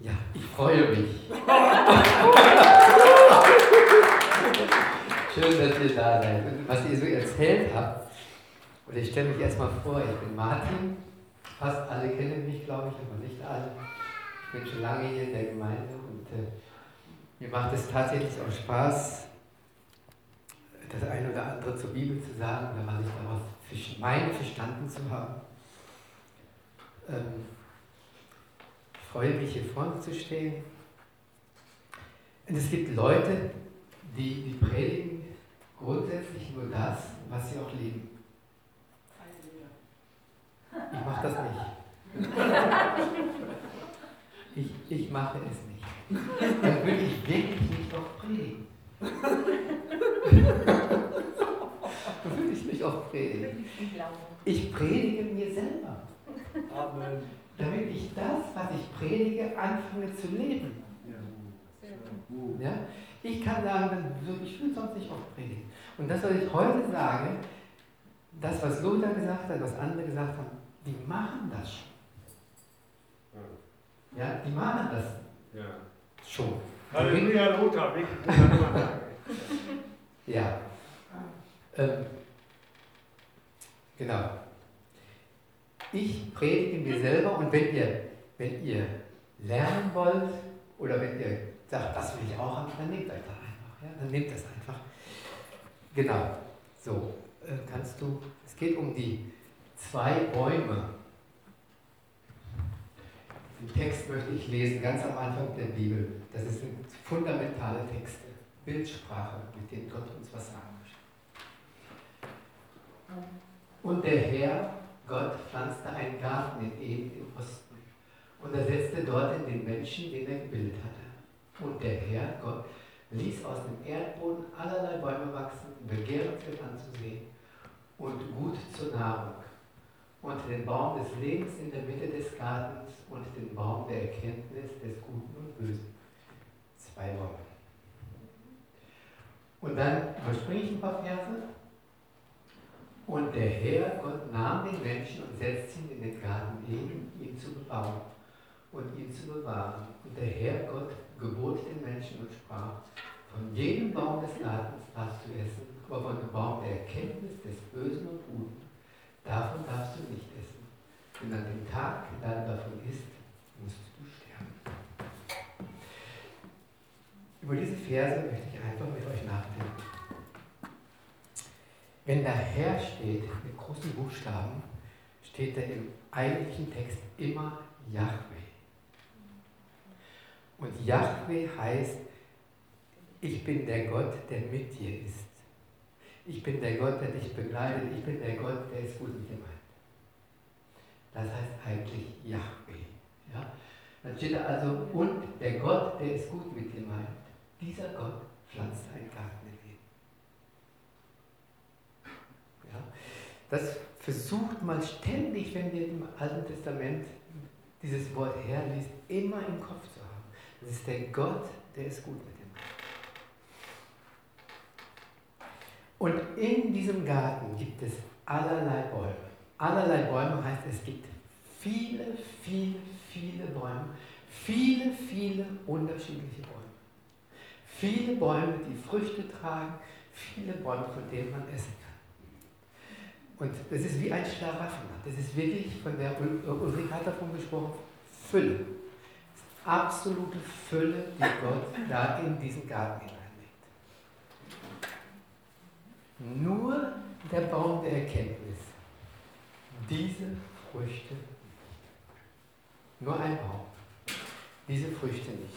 Ja, ich freue mich. Schön, dass ihr da seid. Was ihr so erzählt habt, und ich stelle mich erstmal vor, ich bin Martin. Fast alle kennen mich, glaube ich, aber nicht alle. Ich bin schon lange hier in der Gemeinde und äh, mir macht es tatsächlich auch Spaß, das eine oder andere zur Bibel zu sagen, wenn man sich daraus meine verstanden zu haben. Ähm, freue mich, hier vorne zu stehen. Und es gibt Leute, die, die predigen grundsätzlich nur das, was sie auch leben. Ich mache das nicht. Ich, ich mache es nicht. Dann würde ich wirklich nicht auch predigen. Dann würde ich nicht auch predigen. Ich predige mir selber. Amen. Damit ich das, was ich predige, anfange zu leben. Ja? Ich kann sagen, ich will sonst nicht oft predigen. Und das, was ich heute sage, das, was Luther gesagt hat, was andere gesagt haben, die machen das schon. Ja, die machen das ja. schon. Halleluja, Lothar, Ja. Ähm, genau. Ich predige mir selber und wenn ihr, wenn ihr lernen wollt oder wenn ihr sagt, das will ich auch haben, dann nehmt euch das einfach. Ja? Dann nehmt das einfach. Genau. So, äh, kannst du, es geht um die zwei Bäume. Den Text möchte ich lesen, ganz am Anfang der Bibel. Das sind fundamentale Texte, Bildsprache, mit denen Gott uns was sagen möchte. Und der Herr, Gott, pflanzte einen Garten in Eden im Osten und er setzte dort in den Menschen, den er gebildet hatte. Und der Herr, Gott, ließ aus dem Erdboden allerlei Bäume wachsen, begehrenswert anzusehen und gut zur Nahrung und den Baum des Lebens in der Mitte des Gartens und den Baum der Erkenntnis des Guten und Bösen. Zwei Bäume. Und dann überspringe ich ein paar Verse. Und der Herr, Gott, nahm den Menschen und setzte ihn in den Garten Eden, ihn zu bebauen und ihn zu bewahren. Und der Herr, Gott, gebot den Menschen und sprach, von jedem Baum des Gartens darfst du essen, aber von dem Baum der Erkenntnis des Bösen und Guten Davon darfst du nicht essen, denn an dem Tag, da du davon isst, musst du sterben. Über diese Verse möchte ich einfach mit euch nachdenken. Wenn da Herr steht mit großen Buchstaben, steht da im eigentlichen Text immer Yahweh. Und Yahweh heißt, ich bin der Gott, der mit dir ist. Ich bin der Gott, der dich begleitet. Ich bin der Gott, der es gut mit dir meint. Das heißt eigentlich Yahweh. Ja? Dann steht da also, und der Gott, der es gut mit dir meint. Dieser Gott pflanzt einen Garten in Eden. Ja? Das versucht man ständig, wenn wir im Alten Testament dieses Wort herliest, immer im Kopf zu haben. Das ist der Gott, der es gut mit Und in diesem Garten gibt es allerlei Bäume. Allerlei Bäume heißt, es gibt viele, viele, viele Bäume. Viele, viele unterschiedliche Bäume. Viele Bäume, die Früchte tragen, viele Bäume, von denen man essen kann. Und das ist wie ein Schlaraffenland. Das ist wirklich, von der Ulrike hat davon gesprochen, Fülle. Absolute Fülle, die Gott da in diesen Garten hinein. Nur der Baum der Erkenntnis. Diese Früchte. Nur ein Baum. Diese Früchte nicht.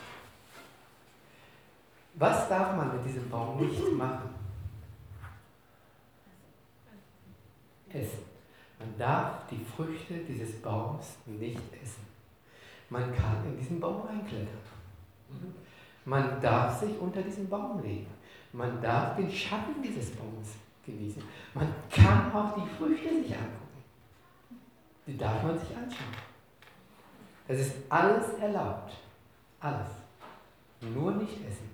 Was darf man mit diesem Baum nicht machen? Essen. Man darf die Früchte dieses Baums nicht essen. Man kann in diesen Baum reinklettern. Man darf sich unter diesen Baum legen. Man darf den Schatten dieses Baums genießen. Man kann auch die Früchte sich angucken. Die darf man sich anschauen. Das ist alles erlaubt. Alles. Nur nicht essen.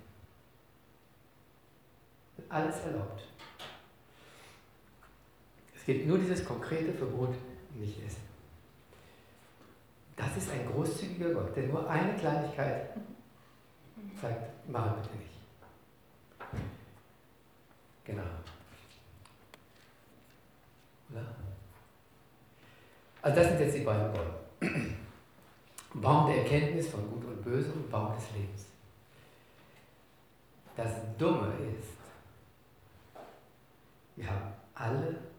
Alles erlaubt. Es gibt nur dieses konkrete Verbot, nicht essen. Das ist ein großzügiger Gott, der nur eine Kleinigkeit sagt, mach bitte nicht. Genau. Oder? Also das sind jetzt die beiden Bäume. Baum der Erkenntnis von Gut und Böse und Baum des Lebens. Das Dumme ist, wir haben alle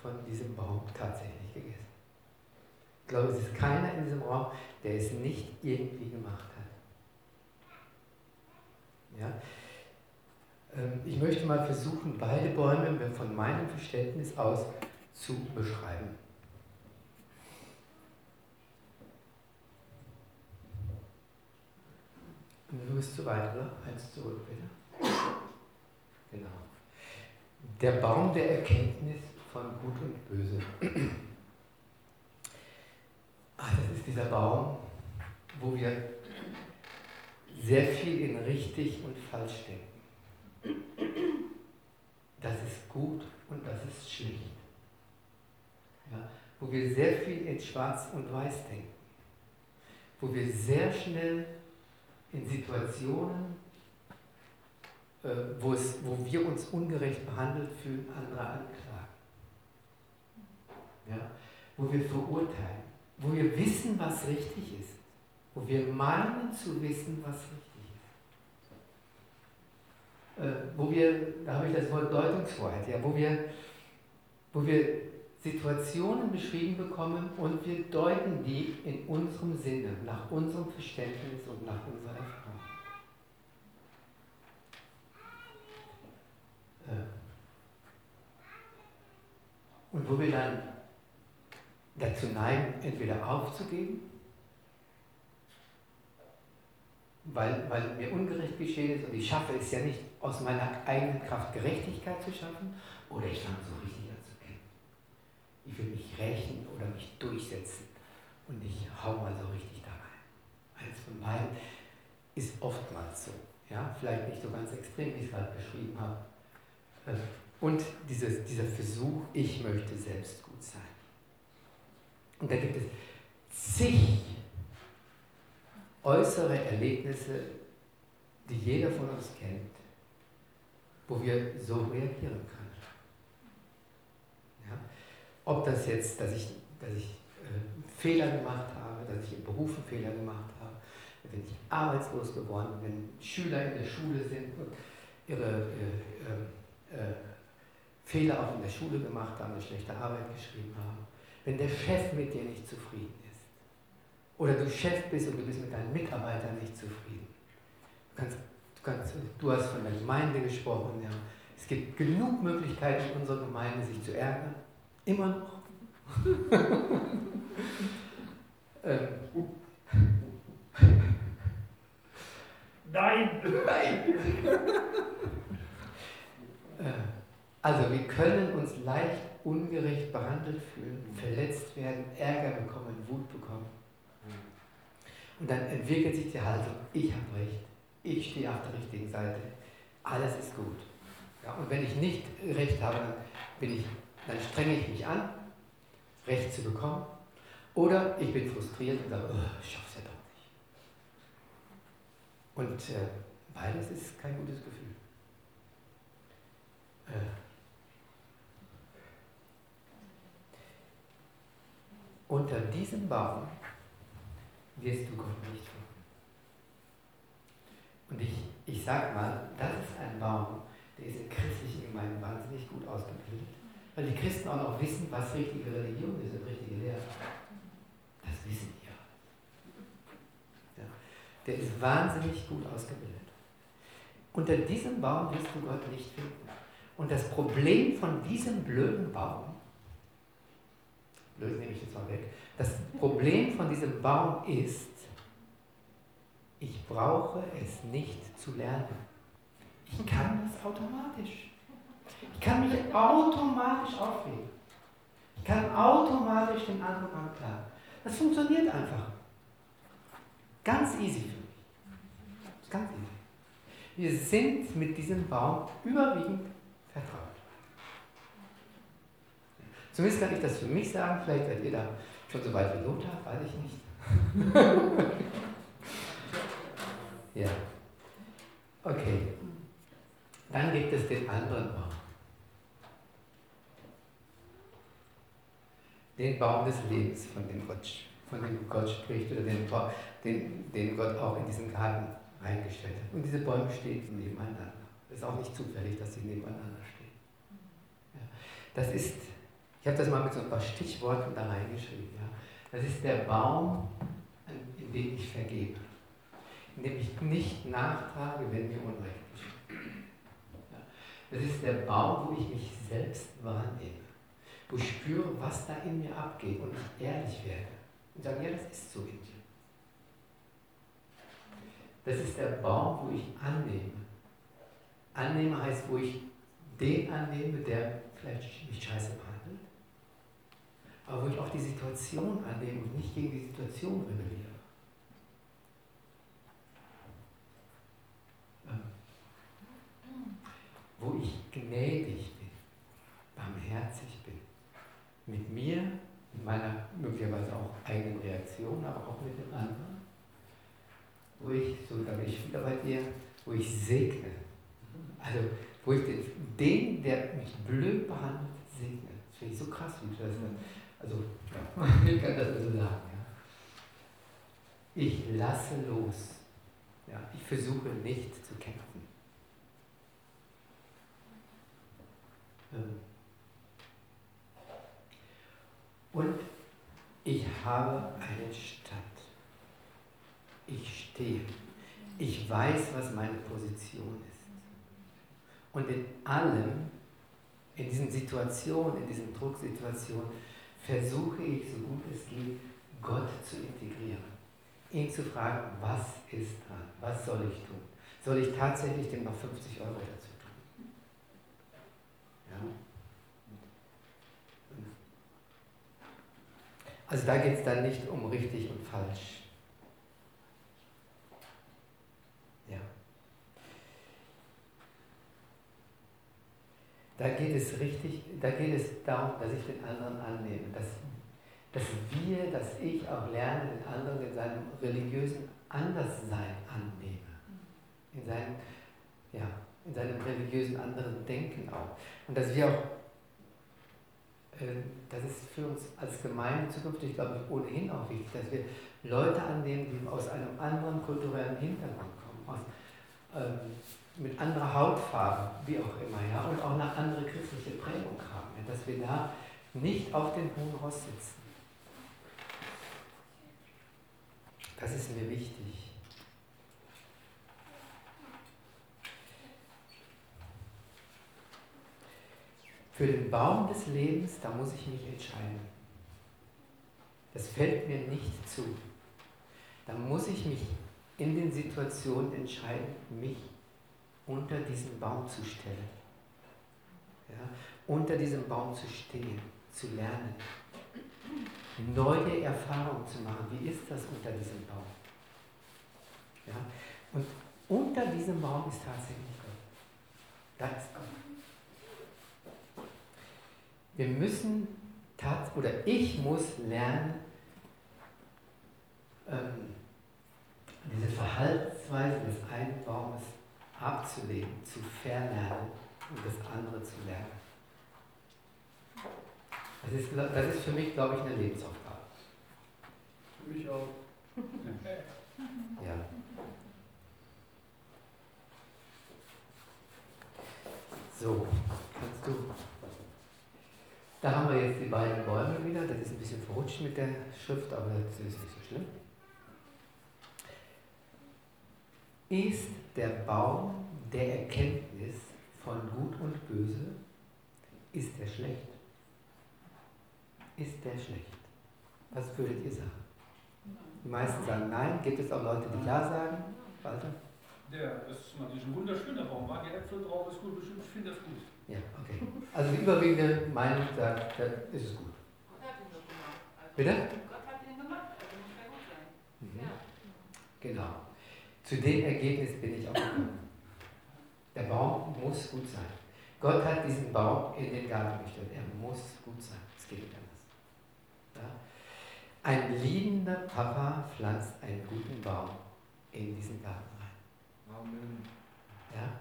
von diesem Baum tatsächlich gegessen. Ich glaube, es ist keiner in diesem Raum, der es nicht irgendwie gemacht hat. Ja? Ähm, ich möchte mal versuchen, beide Bäume von meinem Verständnis aus zu beschreiben. Du bist zu weit, oder? Eins zurück, bitte. Genau. Der Baum der Erkenntnis von Gut und Böse. Ach, das ist dieser Baum, wo wir sehr viel in richtig und falsch denken. Das ist gut und das ist schlecht. Ja, wo wir sehr viel in schwarz und weiß denken. Wo wir sehr schnell in Situationen, äh, wo, es, wo wir uns ungerecht behandelt fühlen, andere anklagen. Ja? Wo wir verurteilen, wo wir wissen, was richtig ist, wo wir meinen zu wissen, was richtig ist. Äh, wo wir, da habe ich das Wort Deutungshoheit, ja, wo wir, wo wir Situationen beschrieben bekommen und wir deuten die in unserem Sinne, nach unserem Verständnis und nach unserer Erfahrung. Äh. Und wo wir dann dazu neigen, entweder aufzugeben, weil, weil mir ungerecht geschehen ist und ich schaffe es ja nicht aus meiner eigenen Kraft Gerechtigkeit zu schaffen, oder ich fange so richtig ich will mich rächen oder mich durchsetzen und ich hau mal so richtig da rein. Eins von beiden ist oftmals so. Ja? Vielleicht nicht so ganz extrem, wie ich es gerade beschrieben habe. Äh, und dieses, dieser Versuch, ich möchte selbst gut sein. Und da gibt es zig äußere Erlebnisse, die jeder von uns kennt, wo wir so reagieren können. Ob das jetzt, dass ich, dass ich äh, Fehler gemacht habe, dass ich im Beruf einen Fehler gemacht habe, wenn ich arbeitslos geworden bin, wenn Schüler in der Schule sind und ihre äh, äh, äh, Fehler auch in der Schule gemacht haben, eine schlechte Arbeit geschrieben haben, wenn der Chef mit dir nicht zufrieden ist oder du Chef bist und du bist mit deinen Mitarbeitern nicht zufrieden. Du, kannst, du, kannst, du hast von der Gemeinde gesprochen, ja. es gibt genug Möglichkeiten in unserer Gemeinde, sich zu ärgern. Immer noch. ähm. Nein! Nein! Äh, also wir können uns leicht ungerecht behandelt fühlen, verletzt werden, Ärger bekommen, Wut bekommen. Und dann entwickelt sich die Haltung, ich habe recht, ich stehe auf der richtigen Seite, alles ist gut. Ja, und wenn ich nicht recht habe, dann bin ich dann strenge ich mich an, Recht zu bekommen. Oder ich bin frustriert und sage, oh, ich es ja doch nicht. Und äh, beides ist kein gutes Gefühl. Äh, unter diesem Baum wirst du Gott nicht finden. Und ich, ich sage mal, das ist ein Baum, der ist in christlichen Gemeinden wahnsinnig gut ausgebildet weil die Christen auch noch wissen, was richtige Religion ist und richtige Lehre. Das wissen die ja. Der ist wahnsinnig gut ausgebildet. Unter diesem Baum wirst du Gott nicht finden. Und das Problem von diesem blöden Baum, blöd nehme ich jetzt mal weg, das Problem von diesem Baum ist, ich brauche es nicht zu lernen. Ich kann das automatisch. Ich kann mich automatisch aufregen. Ich kann automatisch den anderen anklagen. Das funktioniert einfach. Ganz easy für mich. Ganz easy. Wir sind mit diesem Baum überwiegend vertraut. Zumindest kann ich das für mich sagen, vielleicht ihr da schon so weit wie Lothar, weiß ich nicht. ja. Okay. Dann gibt es den anderen Baum. Den Baum des Lebens, von dem Gott, von dem Gott spricht, oder den, den, den Gott auch in diesen Garten reingestellt hat. Und diese Bäume stehen nebeneinander. Es ist auch nicht zufällig, dass sie nebeneinander stehen. Ja. Das ist, ich habe das mal mit so ein paar Stichworten da reingeschrieben. Ja. Das ist der Baum, in dem ich vergebe. In dem ich nicht nachtrage, wenn mir Unrecht geschieht. Ja. Das ist der Baum, wo ich mich selbst wahrnehme. Wo ich spüre, was da in mir abgeht und ich ehrlich werde. Und sage, ja, das ist so in dir. Das ist der Baum, wo ich annehme. Annehme heißt, wo ich den annehme, der vielleicht mich scheiße behandelt, aber wo ich auch die Situation annehme und nicht gegen die Situation rebelliere. Ähm, wo ich gnädig bin, barmherzig bin, mit mir, mit meiner möglicherweise auch eigenen Reaktion, aber auch mit dem anderen, wo ich, so da bin ich wieder bei dir, wo ich segne also, wo ich den, den, der mich blöd behandelt, segne. Das finde ich so krass, wie du das Also, ich kann das so sagen. Ja. Ich lasse los. Ja, ich versuche nicht zu kämpfen. Ähm. Und ich habe einen Stand. Ich stehe. Ich weiß, was meine Position ist. Und in allem, in diesen Situationen, in diesen Drucksituationen, versuche ich, so gut es geht, Gott zu integrieren. Ihn zu fragen, was ist dran? Was soll ich tun? Soll ich tatsächlich dem noch 50 Euro dazu tun? Ja? Also da geht es dann nicht um richtig und falsch. Da geht es richtig, da geht es darum, dass ich den anderen annehme, dass, dass wir, dass ich auch lerne, den anderen in seinem religiösen Anderssein annehme. In seinem, ja, in seinem religiösen anderen Denken auch. Und dass wir auch, äh, das ist für uns als Gemeinde zukünftig, glaube ich, ohnehin auch wichtig, dass wir Leute annehmen, die aus einem anderen kulturellen Hintergrund kommen, aus, ähm, mit anderer Hautfarbe, wie auch immer, ja, und auch eine andere christliche Prägung haben, ja, dass wir da nicht auf dem hohen Ross sitzen. Das ist mir wichtig. Für den Baum des Lebens, da muss ich mich entscheiden. Das fällt mir nicht zu. Da muss ich mich in den Situationen entscheiden, mich unter diesen Baum zu stellen. Ja, unter diesem Baum zu stehen, zu lernen. Neue Erfahrungen zu machen. Wie ist das unter diesem Baum? Ja, und unter diesem Baum ist tatsächlich Gott. Da ist Gott. Wir müssen, oder ich muss lernen, ähm, diese Verhaltensweise des einen Baumes abzulegen, zu verlernen und das andere zu lernen. Das ist, das ist für mich, glaube ich, eine Lebensaufgabe. Für mich auch. ja. So, kannst du. Da haben wir jetzt die beiden Bäume wieder. Das ist ein bisschen verrutscht mit der Schrift, aber das ist nicht so schlimm. Ist der Baum der Erkenntnis von Gut und Böse, ist der schlecht? Ist der schlecht? Was würdet ihr sagen? Die meisten sagen nein. Gibt es auch Leute, die ja sagen? Walter? Der ist natürlich ein wunderschöner Baum. War die Äpfel drauf, ist gut, bestimmt. Ich finde das gut. Ja, okay. Also die überwiegende Meinung sagt, ist es gut. Bitte? Gott hat ihn gemacht, also muss er gut sein. Mhm. Ja. Genau. Zu dem Ergebnis bin ich auch gekommen. Der Baum muss gut sein. Gott hat diesen Baum in den Garten gestellt. Er muss gut sein. Es geht nicht anders. Ja? Ein liebender Papa pflanzt einen guten Baum in diesen Garten rein. Amen. Ja?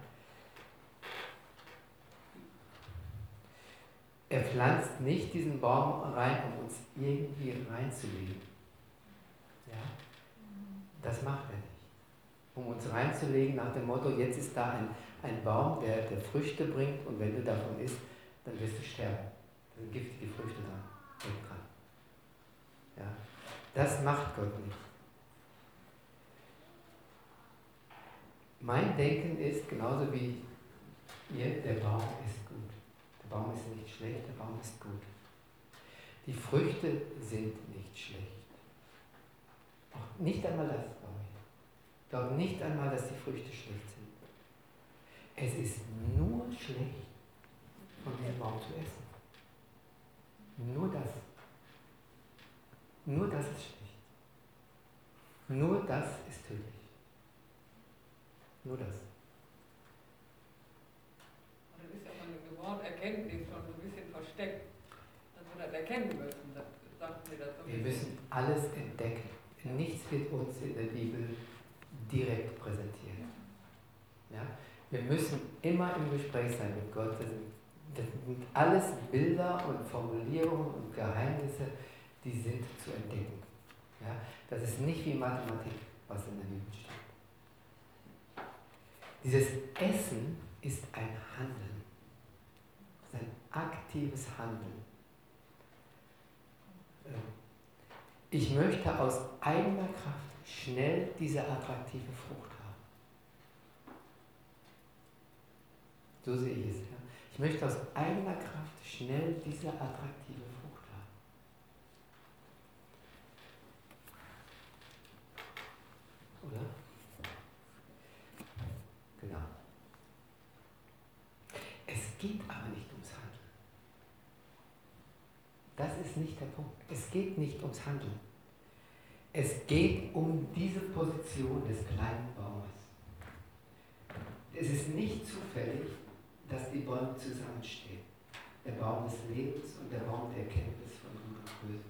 Er pflanzt nicht diesen Baum rein, um uns irgendwie reinzulegen. Ja? Das macht er nicht. Um uns reinzulegen nach dem Motto, jetzt ist da ein, ein Baum, der, der Früchte bringt und wenn du davon isst, dann wirst du sterben. Da sind giftige Früchte. Denk dran. Ja? Das macht Gott nicht. Mein Denken ist genauso wie ihr, der Baum ist gut. Der Baum ist nicht schlecht, der Baum ist gut. Die Früchte sind nicht schlecht. Auch nicht einmal das, ich. Ich glaube nicht einmal, dass die Früchte schlecht sind. Es ist nur schlecht, von diesem Baum zu essen. Nur das. Nur das ist schlecht. Nur das ist tödlich. Nur das. Dann ist ja von dem Wort Erkenntnis schon so ein bisschen versteckt, dass wir das erkennen müssen. Das sagt mir das so. Wir müssen alles entdecken. Nichts wird uns in der Bibel direkt präsentiert. Ja? Wir müssen immer im Gespräch sein mit Gott. Das sind, das alles Bilder und Formulierungen und Geheimnisse, die sind zu entdecken. Ja? Das ist nicht wie Mathematik, was in der Bibel steht. Dieses Essen ist ein Handeln. Es ist ein aktives Handeln. Ähm, ich möchte aus eigener Kraft schnell diese attraktive Frucht haben. So sehe ich es. Ja. Ich möchte aus eigener Kraft schnell diese attraktive Frucht haben. Oder? Genau. Es geht aber nicht ums Handeln. Das ist nicht der Punkt. Es geht nicht ums Handeln. Es geht um diese Position des kleinen Baumes. Es ist nicht zufällig, dass die Bäume zusammenstehen. Der Baum des Lebens und der Baum der Erkenntnis von Gut und Böse.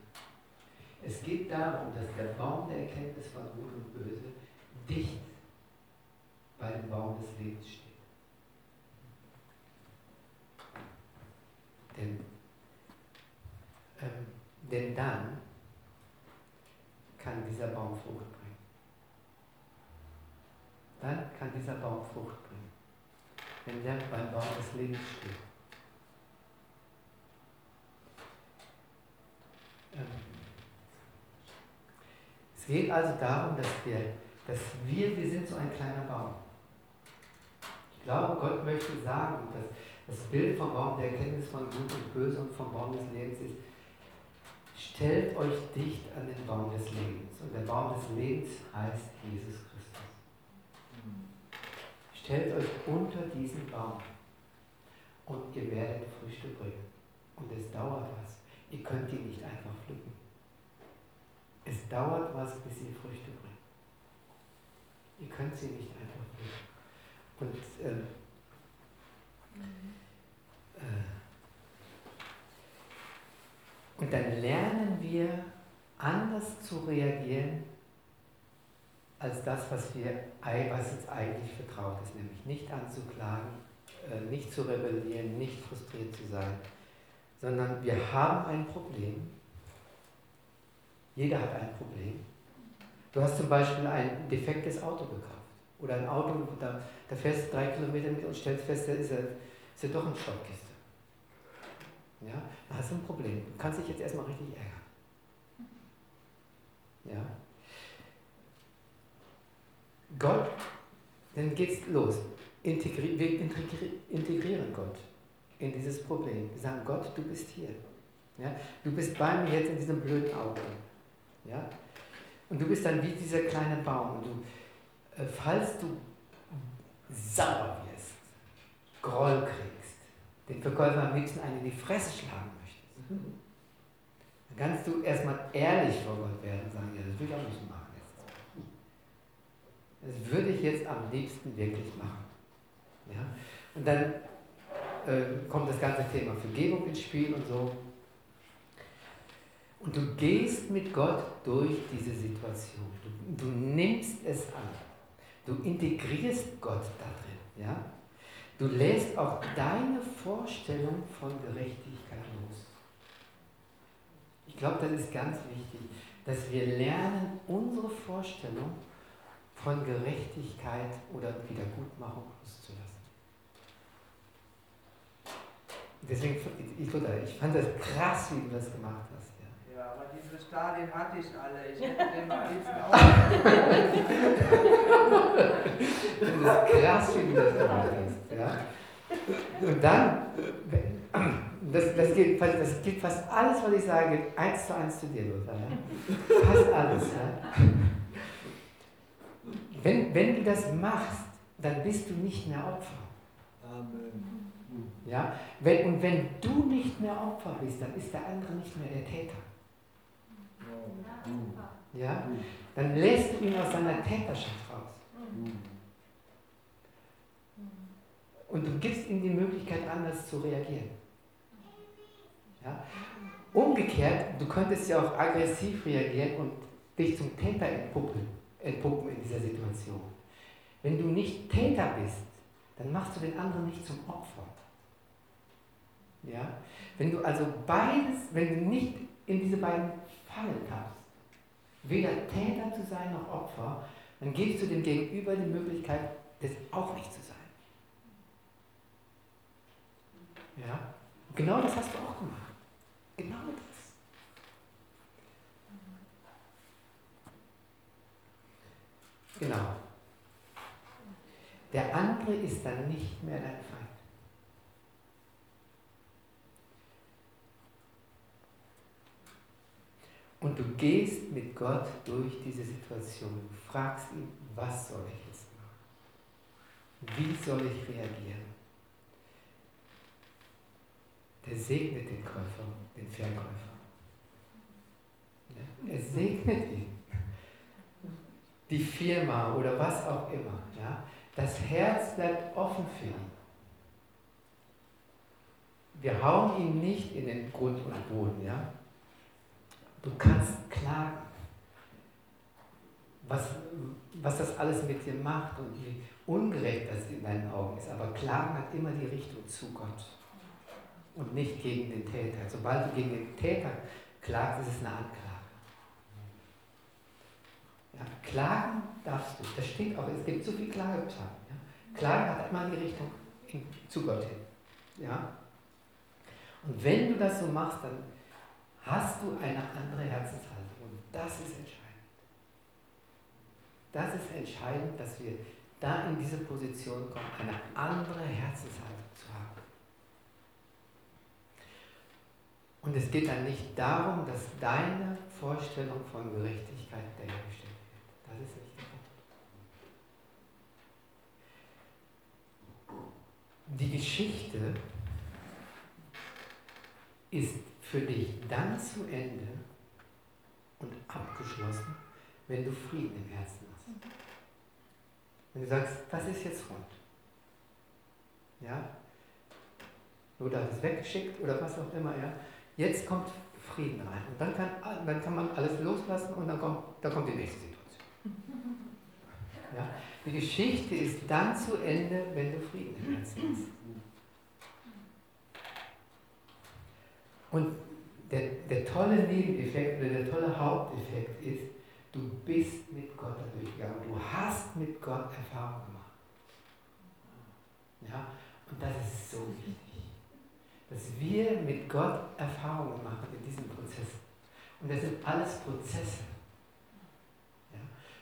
Es geht darum, dass der Baum der Erkenntnis von Gut und Böse dicht bei dem Baum des Lebens steht. Denn, ähm, denn dann kann dieser Baum Frucht bringen. Dann kann dieser Baum Frucht bringen. Wenn der beim Baum des Lebens steht. Ähm, es geht also darum, dass wir, dass wir, wir sind so ein kleiner Baum. Ich glaube, Gott möchte sagen, dass das Bild vom Baum der Erkenntnis von Gut und Böse und vom Baum des Lebens ist, stellt euch dicht an den Baum des Lebens. Und der Baum des Lebens heißt Jesus Christus. Stellt euch unter diesen Baum und ihr werdet Früchte bringen. Und es dauert was. Ihr könnt die nicht einfach pflücken. Es dauert was, bis ihr Früchte bringt. Ihr könnt sie nicht einfach pflücken. Und äh, äh, und dann lernen wir anders zu reagieren als das, was, wir, was uns eigentlich vertraut ist, nämlich nicht anzuklagen, äh, nicht zu rebellieren, nicht frustriert zu sein, sondern wir haben ein Problem. Jeder hat ein Problem. Du hast zum Beispiel ein defektes Auto gekauft oder ein Auto, da, da fährst du drei Kilometer mit und stellst fest, da ist ja, doch eine Schrottkiste. Ja, da hast du ein Problem. Du kannst dich jetzt erstmal richtig ärgern. Ja. Gott, dann geht's los. Integri wir integri integrieren Gott in dieses Problem. Wir sagen, Gott, du bist hier. Ja? Du bist bei mir jetzt in diesem blöden Auto. Ja? Und du bist dann wie dieser kleine Baum. Und du, äh, falls du sauer wirst, Groll kriegst, den Verkäufer am liebsten einen in die Fresse schlagen möchtest, dann kannst du erstmal ehrlich vor Gott werden und sagen, ja, das will ich auch nicht machen jetzt. Das würde ich jetzt am liebsten wirklich machen. Ja? Und dann äh, kommt das ganze Thema Vergebung ins Spiel und so. Und du gehst mit Gott durch diese Situation. Du, du nimmst es an. Du integrierst Gott da drin. Ja? Du lässt auch deine Vorstellung von Gerechtigkeit los. Ich glaube, das ist ganz wichtig, dass wir lernen, unsere Vorstellung von Gerechtigkeit oder Wiedergutmachung loszulassen. Deswegen, ich, ich fand das krass, wie du das gemacht aber diese Stadien hatte ich alle. Ich hätte den mal liebsten auch. das ist krass, wie du das gemacht hast. Ja? Und dann, das, das, gilt, das gilt fast alles, was ich sage, eins zu eins zu dir, Lothar. Ja? Fast alles. Ja? Wenn, wenn du das machst, dann bist du nicht mehr Opfer. Amen. Ja? Wenn, und wenn du nicht mehr Opfer bist, dann ist der andere nicht mehr der Täter. Ja? Dann lässt du ihn aus seiner Täterschaft raus. Und du gibst ihm die Möglichkeit, anders zu reagieren. Ja? Umgekehrt, du könntest ja auch aggressiv reagieren und dich zum Täter entpuppen, entpuppen in dieser Situation. Wenn du nicht Täter bist, dann machst du den anderen nicht zum Opfer. Ja? Wenn du also beides, wenn du nicht in diese beiden Fallen tappst, weder Täter zu sein noch Opfer, dann gibst du dem Gegenüber die Möglichkeit, das auch nicht zu sein. Ja? genau das hast du auch gemacht. Genau das. Genau. Der andere ist dann nicht mehr dein Feind. Und du gehst mit Gott durch diese Situation. Du fragst ihn, was soll ich jetzt machen? Wie soll ich reagieren? Der segnet den Käufer, den Verkäufer. Ja? Er segnet ihn. Die Firma oder was auch immer. Ja? Das Herz bleibt offen für ihn. Wir hauen ihn nicht in den Grund und Boden. Ja? Du kannst klagen, was, was das alles mit dir macht und wie ungerecht das in deinen Augen ist. Aber Klagen hat immer die Richtung zu Gott und nicht gegen den Täter. Sobald du gegen den Täter klagst, ist es eine Anklage. Ja, klagen darfst du. Das steht auch, es gibt so viel Klageklagen. Ja. Klagen hat immer die Richtung zu Gott hin. Ja. Und wenn du das so machst, dann hast du eine andere Herzenshaltung. Und das ist entscheidend. Das ist entscheidend, dass wir da in diese Position kommen, eine andere Herzenshaltung zu haben. Und es geht dann nicht darum, dass deine Vorstellung von Gerechtigkeit wiederhergestellt wird. Das ist nicht der Punkt. Die Geschichte ist für dich dann zu Ende und abgeschlossen, wenn du Frieden im Herzen hast. Wenn du sagst, das ist jetzt rund. Ja? Oder hat es weggeschickt oder was auch immer, ja. Jetzt kommt Frieden rein. Und dann kann, dann kann man alles loslassen und dann kommt, dann kommt die nächste Situation. Ja? Die Geschichte ist dann zu Ende, wenn du Frieden im Herzen hast. Und der, der tolle Nebeneffekt oder der tolle Haupteffekt ist, du bist mit Gott durchgegangen. Du hast mit Gott Erfahrung gemacht. Ja? Und das ist so wichtig, dass wir mit Gott Erfahrungen machen in diesem Prozess. Und das sind alles Prozesse. Ja?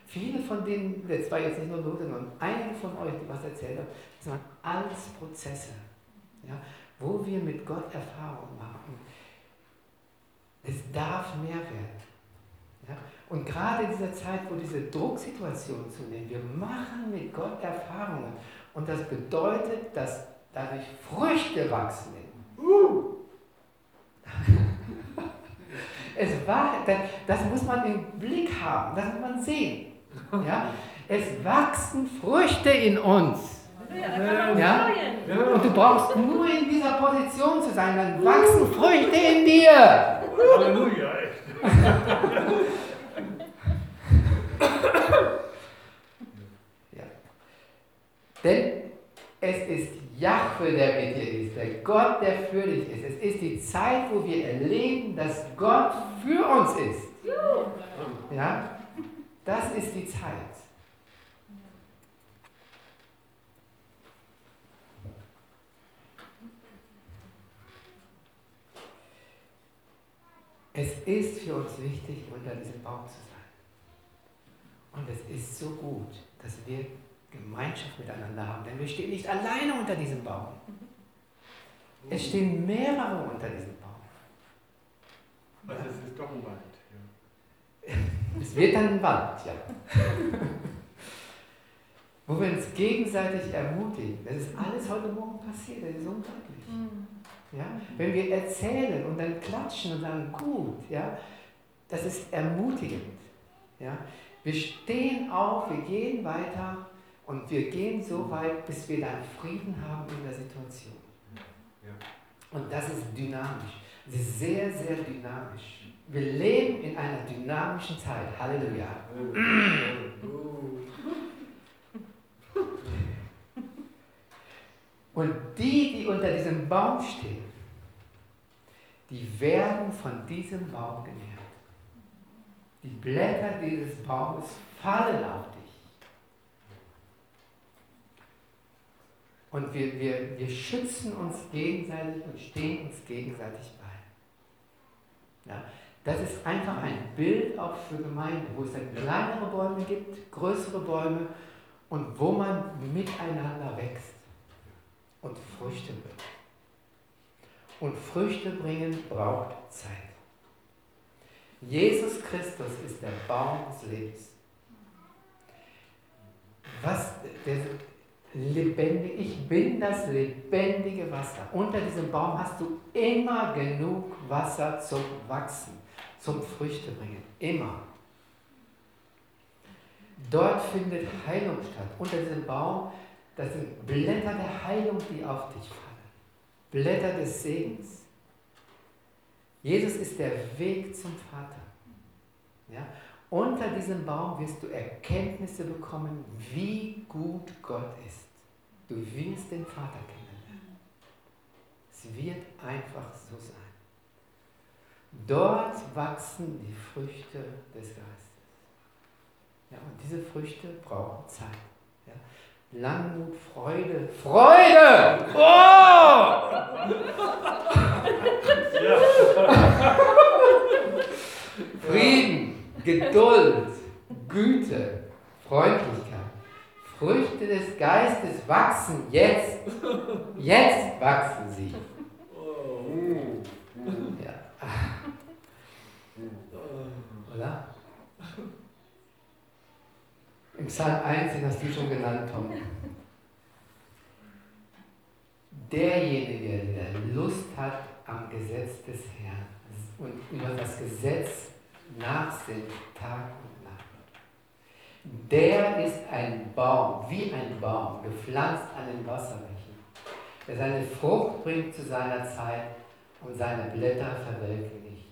Viele von denen, das war jetzt nicht nur Lothar, sondern einige von euch, die was erzählt haben, das waren alles Prozesse, ja? Wo wir mit Gott Erfahrungen machen. Es darf mehr werden. Ja? Und gerade in dieser Zeit, wo diese Drucksituation zunimmt, wir machen mit Gott Erfahrungen. Und das bedeutet, dass dadurch Früchte wachsen. Uh! es war, das muss man im Blick haben, das muss man sehen. Ja? Es wachsen Früchte in uns. Ja. Und du brauchst nur in dieser Position zu sein, dann wachsen Früchte in dir. Halleluja, echt. Ja. Denn es ist Jahwe, der mit dir ist, der Gott, der für dich ist. Es ist die Zeit, wo wir erleben, dass Gott für uns ist. Ja? Das ist die Zeit. Es ist für uns wichtig, unter diesem Baum zu sein. Und es ist so gut, dass wir Gemeinschaft miteinander haben, denn wir stehen nicht alleine unter diesem Baum. Es stehen mehrere unter diesem Baum. Also es ist doch ein Wald. Ja. Es wird dann ein Wald, ja. Wo wir uns gegenseitig ermutigen. Das ist alles heute Morgen passiert, das ist unglaublich. Ja? Wenn wir erzählen und dann klatschen und sagen, gut, ja, das ist ermutigend. Ja? Wir stehen auf, wir gehen weiter und wir gehen so weit, bis wir dann Frieden haben in der Situation. Und das ist dynamisch. Es ist sehr, sehr dynamisch. Wir leben in einer dynamischen Zeit. Halleluja. Und die, die unter diesem Baum stehen, die werden von diesem Baum genährt. Die Blätter dieses Baumes fallen auf dich. Und wir, wir, wir schützen uns gegenseitig und stehen uns gegenseitig bei. Ja, das ist einfach ein Bild auch für Gemeinden, wo es dann kleinere Bäume gibt, größere Bäume und wo man miteinander wächst und Früchte bringt. Und Früchte bringen braucht Zeit. Jesus Christus ist der Baum des Lebens. Was, der, lebendig, ich bin das lebendige Wasser. Unter diesem Baum hast du immer genug Wasser zum Wachsen, zum Früchte bringen. Immer. Dort findet Heilung statt. Unter diesem Baum, das sind Blätter der Heilung, die auf dich fallen. Blätter des Segens. Jesus ist der Weg zum Vater. Ja? Unter diesem Baum wirst du Erkenntnisse bekommen, wie gut Gott ist. Du wirst den Vater kennenlernen. Es wird einfach so sein. Dort wachsen die Früchte des Geistes. Ja, und diese Früchte brauchen Zeit. Langmut, Freude, Freude! Oh! Frieden, Geduld, Güte, Freundlichkeit. Früchte des Geistes wachsen jetzt. Jetzt wachsen sie. Ja. Oder? Psalm 1, den hast du schon genannt, Tom. Derjenige, der Lust hat am Gesetz des Herrn und über das Gesetz nachsinnt Tag und Nacht. Der ist ein Baum, wie ein Baum, gepflanzt an den Wasserbächen, der seine Frucht bringt zu seiner Zeit und seine Blätter verwelken nicht.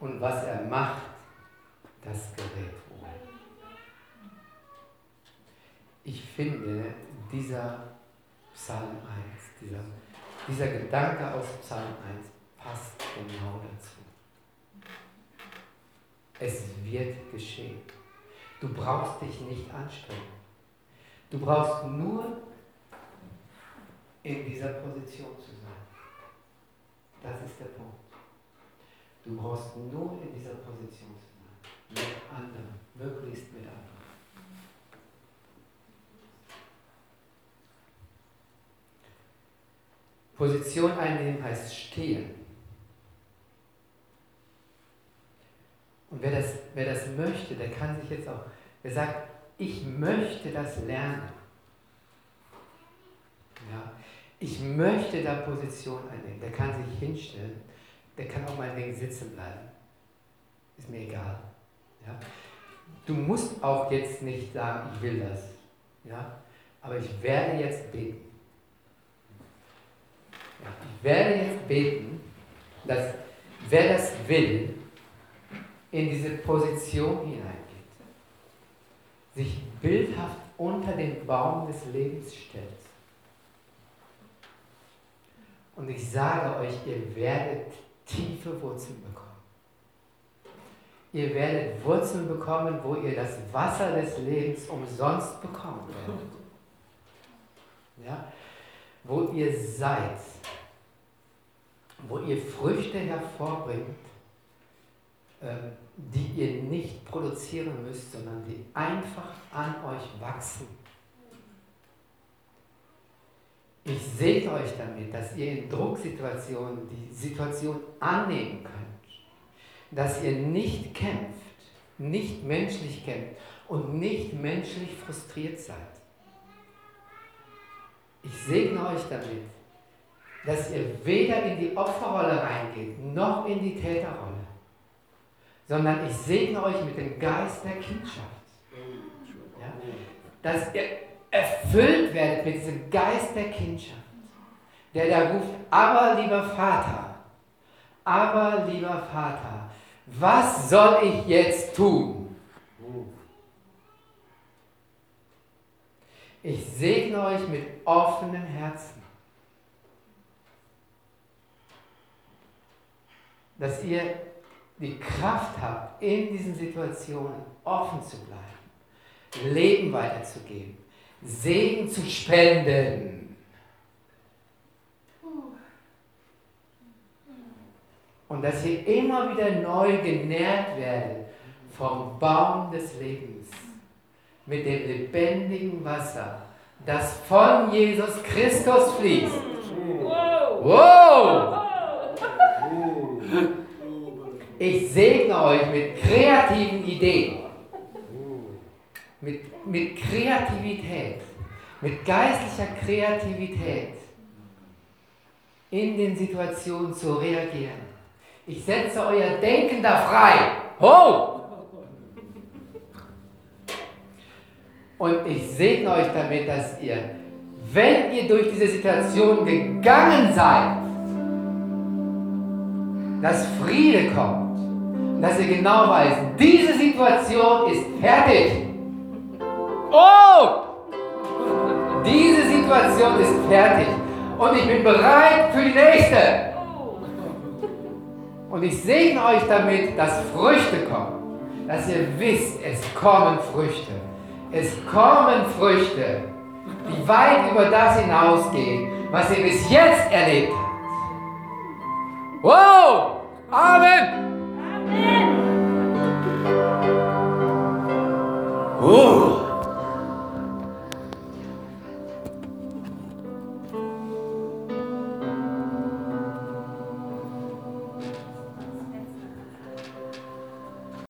Und was er macht, das gerät Ich finde, dieser Psalm 1, dieser, dieser Gedanke aus Psalm 1 passt genau dazu. Es wird geschehen. Du brauchst dich nicht anstrengen. Du brauchst nur in dieser Position zu sein. Das ist der Punkt. Du brauchst nur in dieser Position zu sein. Mit anderen, möglichst mit anderen. Position einnehmen heißt stehen. Und wer das, wer das möchte, der kann sich jetzt auch, wer sagt, ich möchte das lernen. Ja, ich möchte da Position einnehmen. Der kann sich hinstellen, der kann auch meinetwegen sitzen bleiben. Ist mir egal. Ja? Du musst auch jetzt nicht sagen, ich will das. Ja? Aber ich werde jetzt beten. Ich werde jetzt beten, dass wer das will, in diese Position hineingeht, sich bildhaft unter den Baum des Lebens stellt. Und ich sage euch, ihr werdet tiefe Wurzeln bekommen. Ihr werdet Wurzeln bekommen, wo ihr das Wasser des Lebens umsonst bekommen werdet. Ja? Wo ihr seid, wo ihr Früchte hervorbringt, ähm, die ihr nicht produzieren müsst, sondern die einfach an euch wachsen. Ich segne euch damit, dass ihr in Drucksituationen die Situation annehmen könnt, dass ihr nicht kämpft, nicht menschlich kämpft und nicht menschlich frustriert seid. Ich segne euch damit, dass ihr weder in die Opferrolle reingeht, noch in die Täterrolle, sondern ich segne euch mit dem Geist der Kindschaft. Ja? Dass ihr erfüllt werdet mit diesem Geist der Kindschaft, der da ruft, aber lieber Vater, aber lieber Vater, was soll ich jetzt tun? Ich segne euch mit offenem Herzen, dass ihr die Kraft habt, in diesen Situationen offen zu bleiben, Leben weiterzugeben, Segen zu spenden. Und dass ihr immer wieder neu genährt werdet vom Baum des Lebens mit dem lebendigen Wasser, das von Jesus Christus fließt. Wow! Wow! Ich segne euch mit kreativen Ideen, mit, mit Kreativität, mit geistlicher Kreativität in den Situationen zu reagieren. Ich setze euer Denken da frei. Ho! Und ich segne euch damit, dass ihr, wenn ihr durch diese Situation gegangen seid, dass Friede kommt. Und dass ihr genau weiß, diese Situation ist fertig. Oh! Diese Situation ist fertig. Und ich bin bereit für die nächste. Und ich segne euch damit, dass Früchte kommen. Dass ihr wisst, es kommen Früchte. Es kommen Früchte, die weit über das hinausgehen, was ihr bis jetzt erlebt habt. Wow! Amen! Amen! Oh!